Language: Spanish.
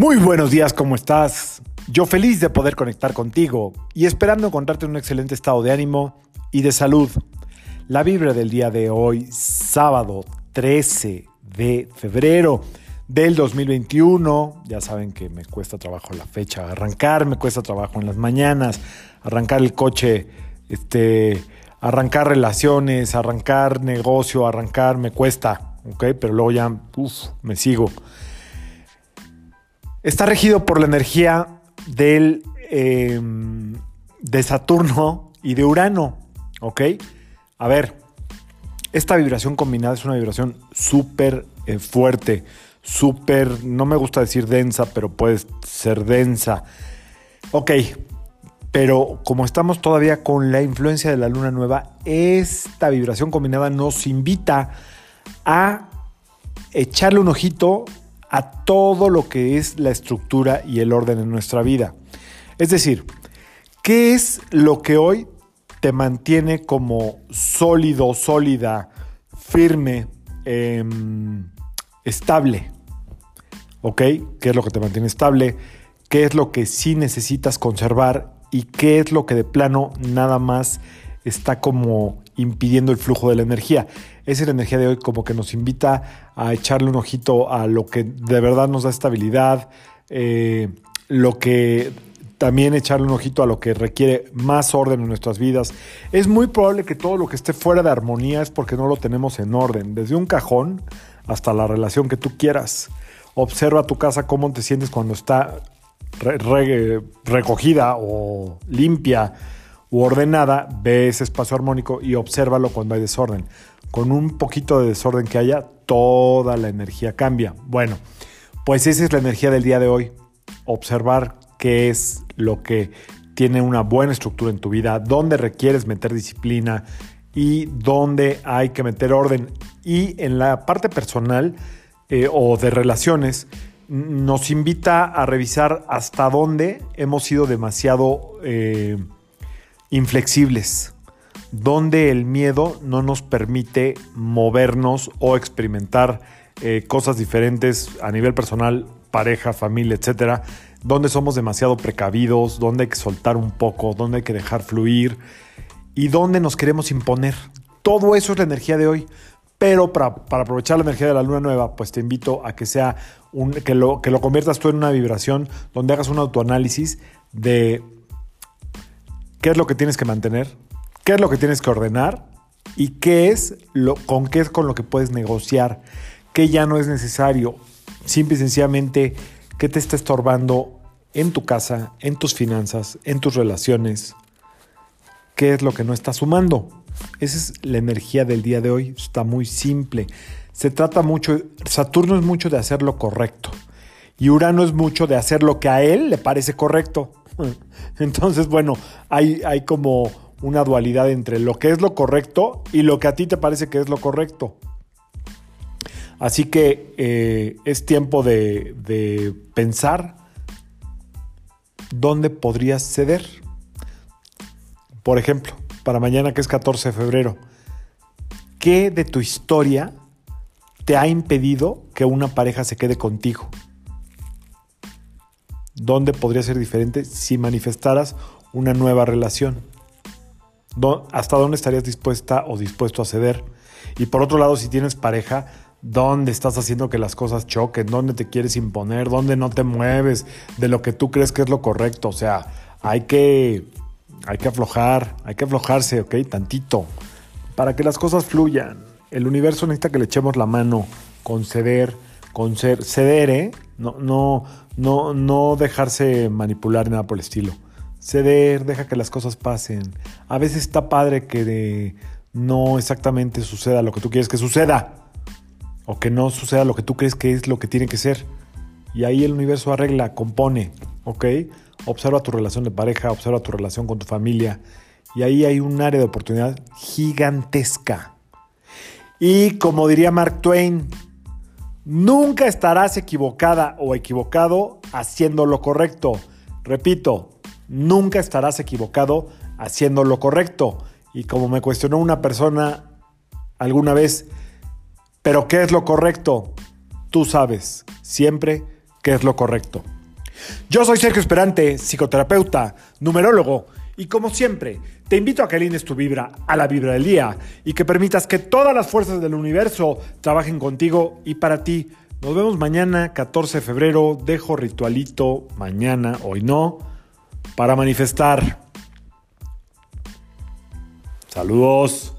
Muy buenos días, ¿cómo estás? Yo feliz de poder conectar contigo y esperando encontrarte en un excelente estado de ánimo y de salud. La vibra del día de hoy, sábado 13 de febrero del 2021. Ya saben que me cuesta trabajo la fecha arrancar, me cuesta trabajo en las mañanas, arrancar el coche, este, arrancar relaciones, arrancar negocio, arrancar me cuesta, ¿ok? Pero luego ya, uff, me sigo. Está regido por la energía del, em, de Saturno y de Urano. ¿Ok? A ver, esta vibración combinada es una vibración súper eh, fuerte, súper, no me gusta decir densa, pero puede ser densa. Ok, pero como estamos todavía con la influencia de la luna nueva, esta vibración combinada nos invita a echarle un ojito a todo lo que es la estructura y el orden en nuestra vida. Es decir, ¿qué es lo que hoy te mantiene como sólido, sólida, firme, em, estable? ¿Ok? ¿Qué es lo que te mantiene estable? ¿Qué es lo que sí necesitas conservar? ¿Y qué es lo que de plano nada más está como impidiendo el flujo de la energía. Esa es la energía de hoy como que nos invita a echarle un ojito a lo que de verdad nos da estabilidad, eh, lo que también echarle un ojito a lo que requiere más orden en nuestras vidas. Es muy probable que todo lo que esté fuera de armonía es porque no lo tenemos en orden, desde un cajón hasta la relación que tú quieras. Observa tu casa cómo te sientes cuando está recogida o limpia u ordenada, ve ese espacio armónico y obsérvalo cuando hay desorden. Con un poquito de desorden que haya, toda la energía cambia. Bueno, pues esa es la energía del día de hoy. Observar qué es lo que tiene una buena estructura en tu vida, dónde requieres meter disciplina y dónde hay que meter orden. Y en la parte personal eh, o de relaciones, nos invita a revisar hasta dónde hemos sido demasiado... Eh, inflexibles, donde el miedo no nos permite movernos o experimentar eh, cosas diferentes a nivel personal, pareja, familia, etcétera, donde somos demasiado precavidos, donde hay que soltar un poco, donde hay que dejar fluir y donde nos queremos imponer. Todo eso es la energía de hoy. Pero para, aprovechar la energía de la luna nueva, pues te invito a que sea un, que lo, que lo conviertas tú en una vibración donde hagas un autoanálisis de qué es lo que tienes que mantener, qué es lo que tienes que ordenar y qué es lo, con qué es con lo que puedes negociar, qué ya no es necesario, simple y sencillamente qué te está estorbando en tu casa, en tus finanzas, en tus relaciones, qué es lo que no está sumando. Esa es la energía del día de hoy, está muy simple. Se trata mucho, Saturno es mucho de hacer lo correcto y Urano es mucho de hacer lo que a él le parece correcto. Entonces, bueno, hay, hay como una dualidad entre lo que es lo correcto y lo que a ti te parece que es lo correcto. Así que eh, es tiempo de, de pensar dónde podrías ceder. Por ejemplo, para mañana que es 14 de febrero, ¿qué de tu historia te ha impedido que una pareja se quede contigo? ¿Dónde podría ser diferente si manifestaras una nueva relación? ¿Hasta dónde estarías dispuesta o dispuesto a ceder? Y por otro lado, si tienes pareja, ¿dónde estás haciendo que las cosas choquen? ¿Dónde te quieres imponer? ¿Dónde no te mueves de lo que tú crees que es lo correcto? O sea, hay que, hay que aflojar, hay que aflojarse, ¿ok? Tantito, para que las cosas fluyan. El universo necesita que le echemos la mano, conceder, conceder, ceder, ¿eh? No, no, no, no dejarse manipular nada por el estilo. Ceder, deja que las cosas pasen. A veces está padre que no exactamente suceda lo que tú quieres que suceda. O que no suceda lo que tú crees que es lo que tiene que ser. Y ahí el universo arregla, compone, ¿ok? Observa tu relación de pareja, observa tu relación con tu familia. Y ahí hay un área de oportunidad gigantesca. Y como diría Mark Twain, Nunca estarás equivocada o equivocado haciendo lo correcto. Repito, nunca estarás equivocado haciendo lo correcto. Y como me cuestionó una persona alguna vez, ¿pero qué es lo correcto? Tú sabes siempre qué es lo correcto. Yo soy Sergio Esperante, psicoterapeuta, numerólogo, y como siempre, te invito a que alines tu vibra a la vibra del día y que permitas que todas las fuerzas del universo trabajen contigo y para ti. Nos vemos mañana, 14 de febrero. Dejo ritualito mañana, hoy no, para manifestar. Saludos.